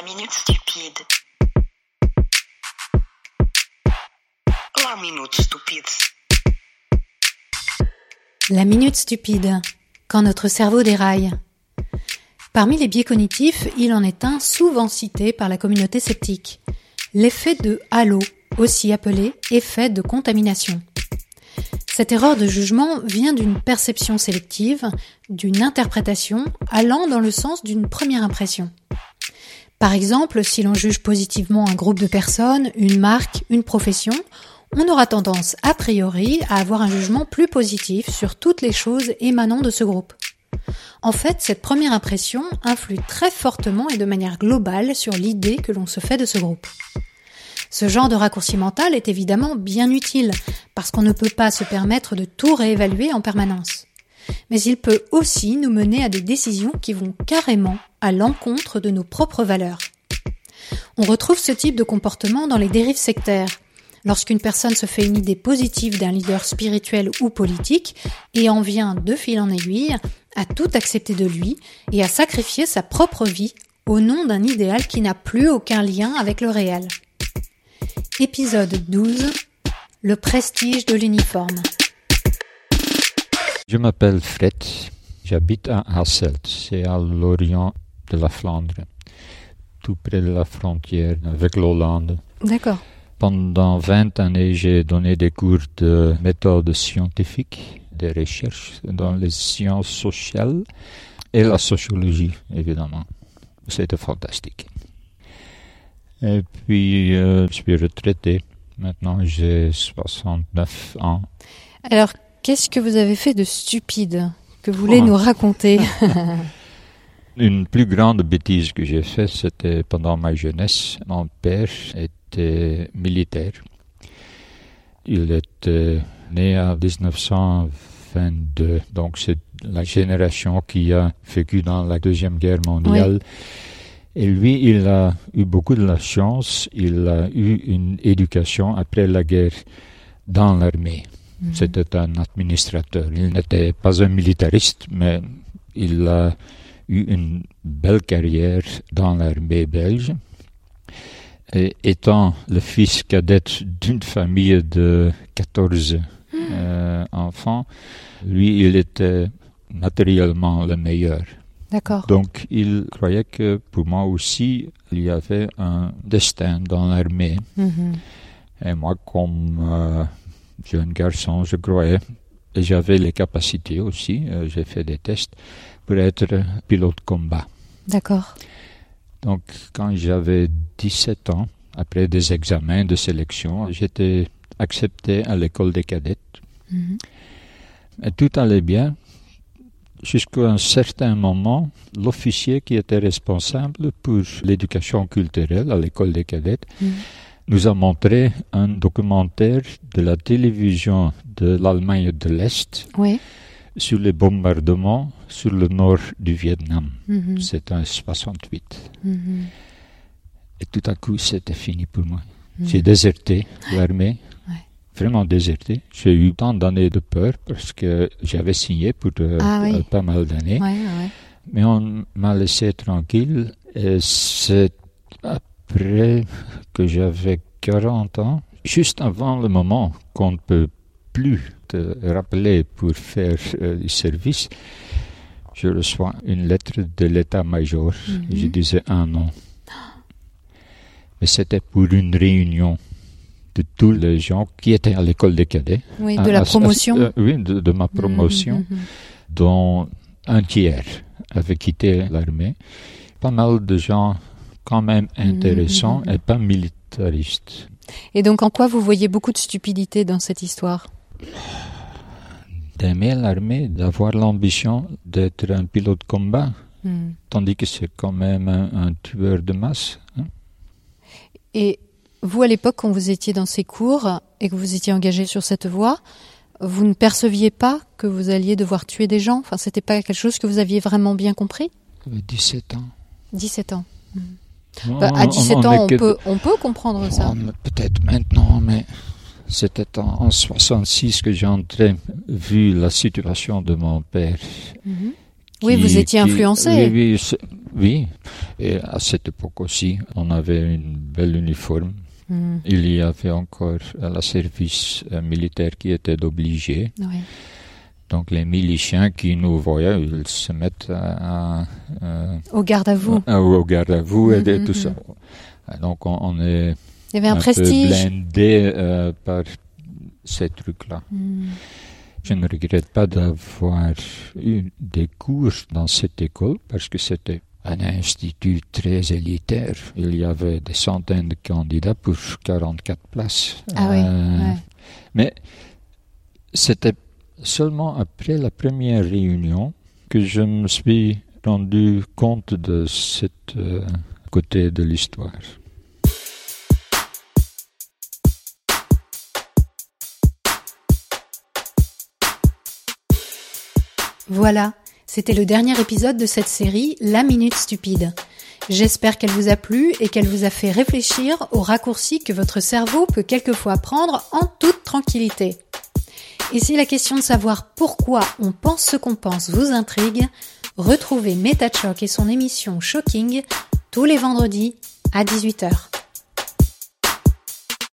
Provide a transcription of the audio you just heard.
La minute stupide. La minute stupide. La minute stupide. Quand notre cerveau déraille. Parmi les biais cognitifs, il en est un souvent cité par la communauté sceptique. L'effet de halo, aussi appelé effet de contamination. Cette erreur de jugement vient d'une perception sélective, d'une interprétation allant dans le sens d'une première impression. Par exemple, si l'on juge positivement un groupe de personnes, une marque, une profession, on aura tendance a priori à avoir un jugement plus positif sur toutes les choses émanant de ce groupe. En fait, cette première impression influe très fortement et de manière globale sur l'idée que l'on se fait de ce groupe. Ce genre de raccourci mental est évidemment bien utile, parce qu'on ne peut pas se permettre de tout réévaluer en permanence. Mais il peut aussi nous mener à des décisions qui vont carrément à l'encontre de nos propres valeurs. On retrouve ce type de comportement dans les dérives sectaires, lorsqu'une personne se fait une idée positive d'un leader spirituel ou politique et en vient de fil en aiguille à tout accepter de lui et à sacrifier sa propre vie au nom d'un idéal qui n'a plus aucun lien avec le réel. Épisode 12 Le prestige de l'uniforme. Je m'appelle Fred, j'habite à Hasselt, c'est à l'orient de la Flandre, tout près de la frontière avec l'Hollande. D'accord. Pendant 20 années, j'ai donné des cours de méthode scientifique, des recherches dans les sciences sociales et la sociologie, évidemment. C'était fantastique. Et puis, euh, je suis retraité. Maintenant, j'ai 69 ans. Alors, qu'est-ce que vous avez fait de stupide que vous voulez Oh. nous raconter Une plus grande bêtise que j'ai faite, c'était pendant ma jeunesse. Mon père était militaire. Il était né en 1922, donc c'est la génération qui a vécu dans la Deuxième Guerre mondiale. Et lui, il a eu beaucoup de la chance, il a eu une éducation après la guerre dans l'armée. Mhm. C'était un administrateur. Il n'était pas un militariste, mais il a eu une belle carrière dans l'armée belge. Et étant le fils cadet d'une famille de 14 euh, enfants, lui, il était matériellement le meilleur. D'accord. Donc, il croyait que pour moi aussi, il y avait un destin dans l'armée. Mhm. Et moi, comme euh, jeune garçon, je croyais, et j'avais les capacités aussi, euh, j'ai fait des tests pour être pilote combat. D'accord. Donc, quand j'avais 17 ans, après des examens de sélection, j'étais accepté à l'école des cadettes. Mhm. Et tout allait bien. Jusqu'à un certain moment, l'officier qui était responsable pour l'éducation culturelle à l'école des cadettes Mhm. Nous a montré un documentaire de la télévision de l'Allemagne de l'Est Oui. sur les bombardements sur le nord du Vietnam. Mhm. C'est en 68. Mhm. Et tout à coup, c'était fini pour moi. Mhm. J'ai déserté l'armée. Ouais. Vraiment déserté. J'ai eu tant d'années de peur parce que j'avais signé pour euh, Ah oui. euh, pas mal d'années. Ouais, ouais. Mais on m'a laissé tranquille. Et c'est après que j'avais 40 ans, juste avant le moment qu'on ne peut plus te rappeler pour faire euh, du service, je reçois une lettre de l'état-major. Mhm. Je disais un non. Mais c'était pour une réunion de tous les gens qui étaient à l'école des cadets. Oui, À- de la à- promotion. euh, oui, de, de ma promotion, Mhm, mhm, dont un tiers avait quitté l'armée. Pas mal de gens quand même intéressants mhm. et pas militaristes. mhm. Et donc, en quoi vous voyez beaucoup de stupidité dans cette histoire? D'aimer l'armée, d'avoir l'ambition d'être un pilote de combat, Mhm. tandis que c'est quand même un, un tueur de masse. hein. Et vous, à l'époque, quand vous étiez dans ces cours et que vous étiez engagé sur cette voie, vous ne perceviez pas que vous alliez devoir tuer des gens? Enfin, c'était pas quelque chose que vous aviez vraiment bien compris? J'avais 17 ans. 17 ans. On- Bah, à on- 17 on ans, on peut, on peut comprendre ça. Peut-être maintenant, mais c'était en, en 66 que j'ai vu la situation de mon père. Mhm. Oui, qui- vous étiez qui- influencé. Oui, oui, c'est- Oui, et à cette époque aussi, on avait une belle uniforme. Hmm, Il y avait encore le service euh, militaire qui était obligé. Donc les miliciens qui nous voyaient, ils se mettent à, à- à- Au garde à vous. à- au garde à vous et, Mhm, et tout mhm. ça. Donc on, on est Il y avait un, peu prestige. blindé euh, par ces trucs-là. Hmm. Je ne regrette pas d'avoir eu des cours dans cette école parce que c'était un institut très élitaire. Il y avait des centaines de candidats pour 44 places. Ah oui, Euh, ouais. Mais c'était seulement après la première réunion que je me suis rendu compte de ce côté de l'histoire. Voilà, c'était le dernier épisode de cette série La Minute Stupide. J'espère qu'elle vous a plu et qu'elle vous a fait réfléchir aux raccourcis que votre cerveau peut quelquefois prendre en toute tranquillité. Et si la question de savoir pourquoi on pense ce qu'on pense vous intrigue, retrouvez MetaChoc et son émission Shocking tous les vendredis à 18h.